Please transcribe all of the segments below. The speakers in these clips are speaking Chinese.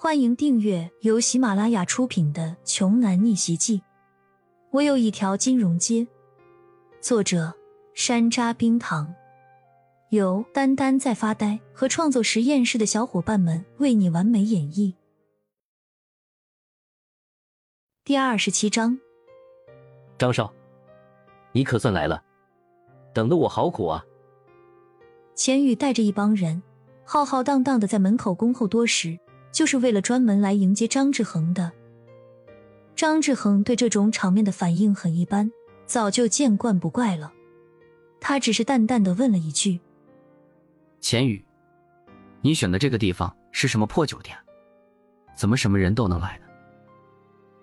欢迎订阅由喜马拉雅出品的《穷男逆袭记》。我有一条金融街，作者山楂冰糖，由丹丹在发呆和创作实验室的小伙伴们为你完美演绎。第二十七章，张少，你可算来了，等得我好苦啊！钱宇带着一帮人浩浩荡荡的在门口恭候多时。就是为了专门来迎接张志恒的。张志恒对这种场面的反应很一般，早就见惯不怪了。他只是淡淡的问了一句：“钱宇，你选的这个地方是什么破酒店？怎么什么人都能来呢？”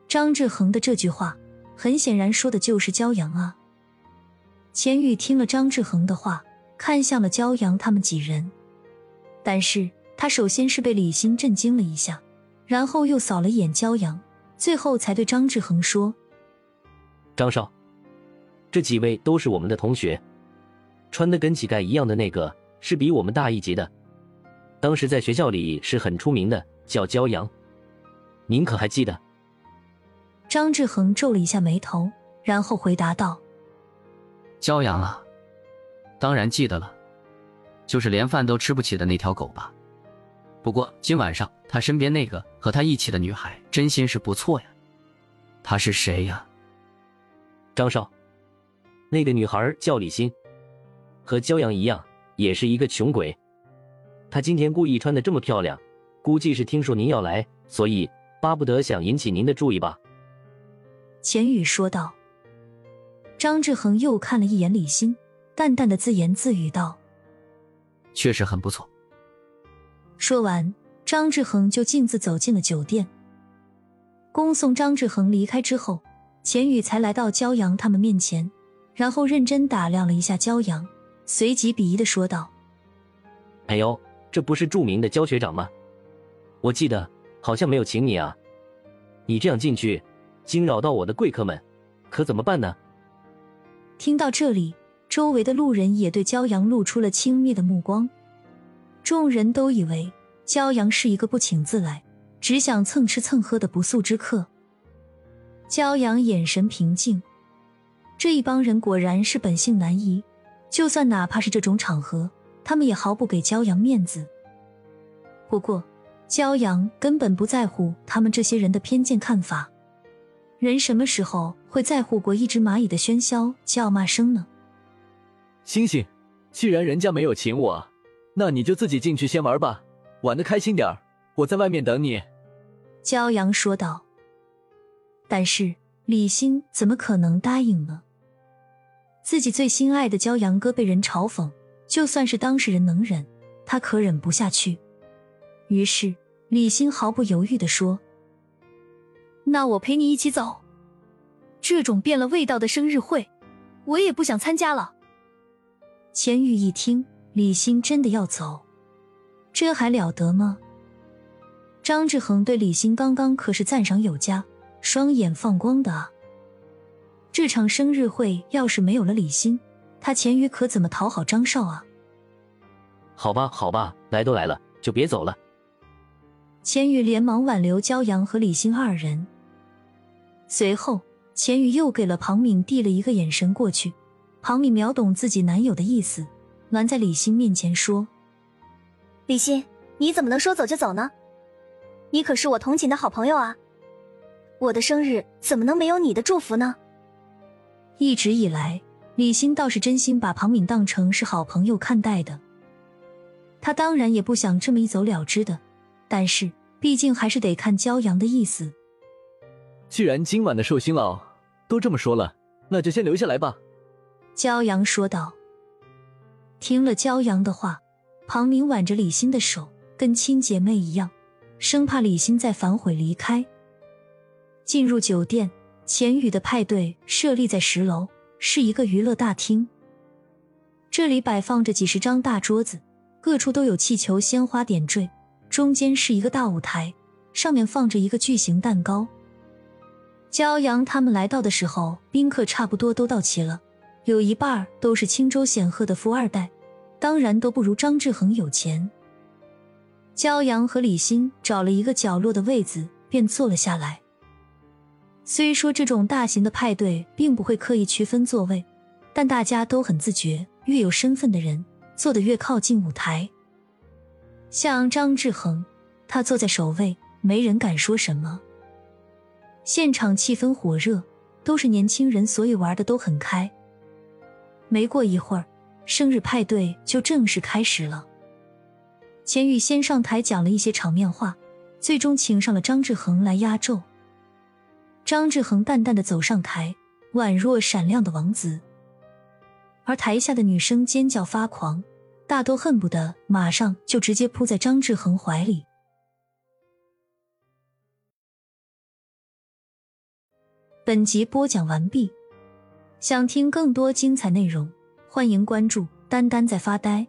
张志恒的这句话，很显然说的就是骄阳啊。钱宇听了张志恒的话，看向了骄阳他们几人，但是。他首先是被李欣震惊了一下，然后又扫了一眼骄阳，最后才对张志恒说：“张少，这几位都是我们的同学，穿的跟乞丐一样的那个是比我们大一级的，当时在学校里是很出名的，叫骄阳，您可还记得？”张志恒皱了一下眉头，然后回答道：“骄阳啊，当然记得了，就是连饭都吃不起的那条狗吧。”不过今晚上他身边那个和他一起的女孩真心是不错呀。她是谁呀？张少，那个女孩叫李欣，和骄阳一样，也是一个穷鬼。她今天故意穿的这么漂亮，估计是听说您要来，所以巴不得想引起您的注意吧。钱宇说道。张志恒又看了一眼李欣，淡淡的自言自语道：“确实很不错。”说完，张志恒就径自走进了酒店。恭送张志恒离开之后，钱宇才来到骄阳他们面前，然后认真打量了一下骄阳，随即鄙夷的说道：“哎呦，这不是著名的焦学长吗？我记得好像没有请你啊！你这样进去，惊扰到我的贵客们，可怎么办呢？”听到这里，周围的路人也对骄阳露出了轻蔑的目光。众人都以为骄阳是一个不请自来、只想蹭吃蹭喝的不速之客。骄阳眼神平静，这一帮人果然是本性难移，就算哪怕是这种场合，他们也毫不给骄阳面子。不过，骄阳根本不在乎他们这些人的偏见看法。人什么时候会在乎过一只蚂蚁的喧嚣叫骂声呢？星星，既然人家没有请我。那你就自己进去先玩吧，玩的开心点儿，我在外面等你。”骄阳说道。但是李欣怎么可能答应呢？自己最心爱的骄阳哥被人嘲讽，就算是当事人能忍，他可忍不下去。于是李欣毫不犹豫的说：“那我陪你一起走。这种变了味道的生日会，我也不想参加了。”钱玉一听。李欣真的要走，这还了得吗？张志恒对李欣刚刚可是赞赏有加，双眼放光的啊！这场生日会要是没有了李欣，他钱宇可怎么讨好张少啊？好吧，好吧，来都来了，就别走了。钱宇连忙挽留骄阳和李欣二人，随后钱宇又给了庞敏递了一个眼神过去，庞敏秒懂自己男友的意思。拦在李欣面前说：“李欣，你怎么能说走就走呢？你可是我同寝的好朋友啊！我的生日怎么能没有你的祝福呢？”一直以来，李欣倒是真心把庞敏当成是好朋友看待的。他当然也不想这么一走了之的，但是毕竟还是得看骄阳的意思。既然今晚的寿星佬都这么说了，那就先留下来吧。”骄阳说道。听了骄阳的话，庞明挽着李欣的手，跟亲姐妹一样，生怕李欣再反悔离开。进入酒店，钱宇的派对设立在十楼，是一个娱乐大厅。这里摆放着几十张大桌子，各处都有气球、鲜花点缀，中间是一个大舞台，上面放着一个巨型蛋糕。骄阳他们来到的时候，宾客差不多都到齐了。有一半都是青州显赫的富二代，当然都不如张志恒有钱。骄阳和李欣找了一个角落的位子，便坐了下来。虽说这种大型的派对并不会刻意区分座位，但大家都很自觉，越有身份的人坐得越靠近舞台。像张志恒，他坐在首位，没人敢说什么。现场气氛火热，都是年轻人，所以玩的都很开。没过一会儿，生日派对就正式开始了。钱宇先上台讲了一些场面话，最终请上了张志恒来压轴。张志恒淡淡的走上台，宛若闪亮的王子，而台下的女生尖叫发狂，大都恨不得马上就直接扑在张志恒怀里。本集播讲完毕，想听更多精彩内容，欢迎关注“丹丹在发呆”。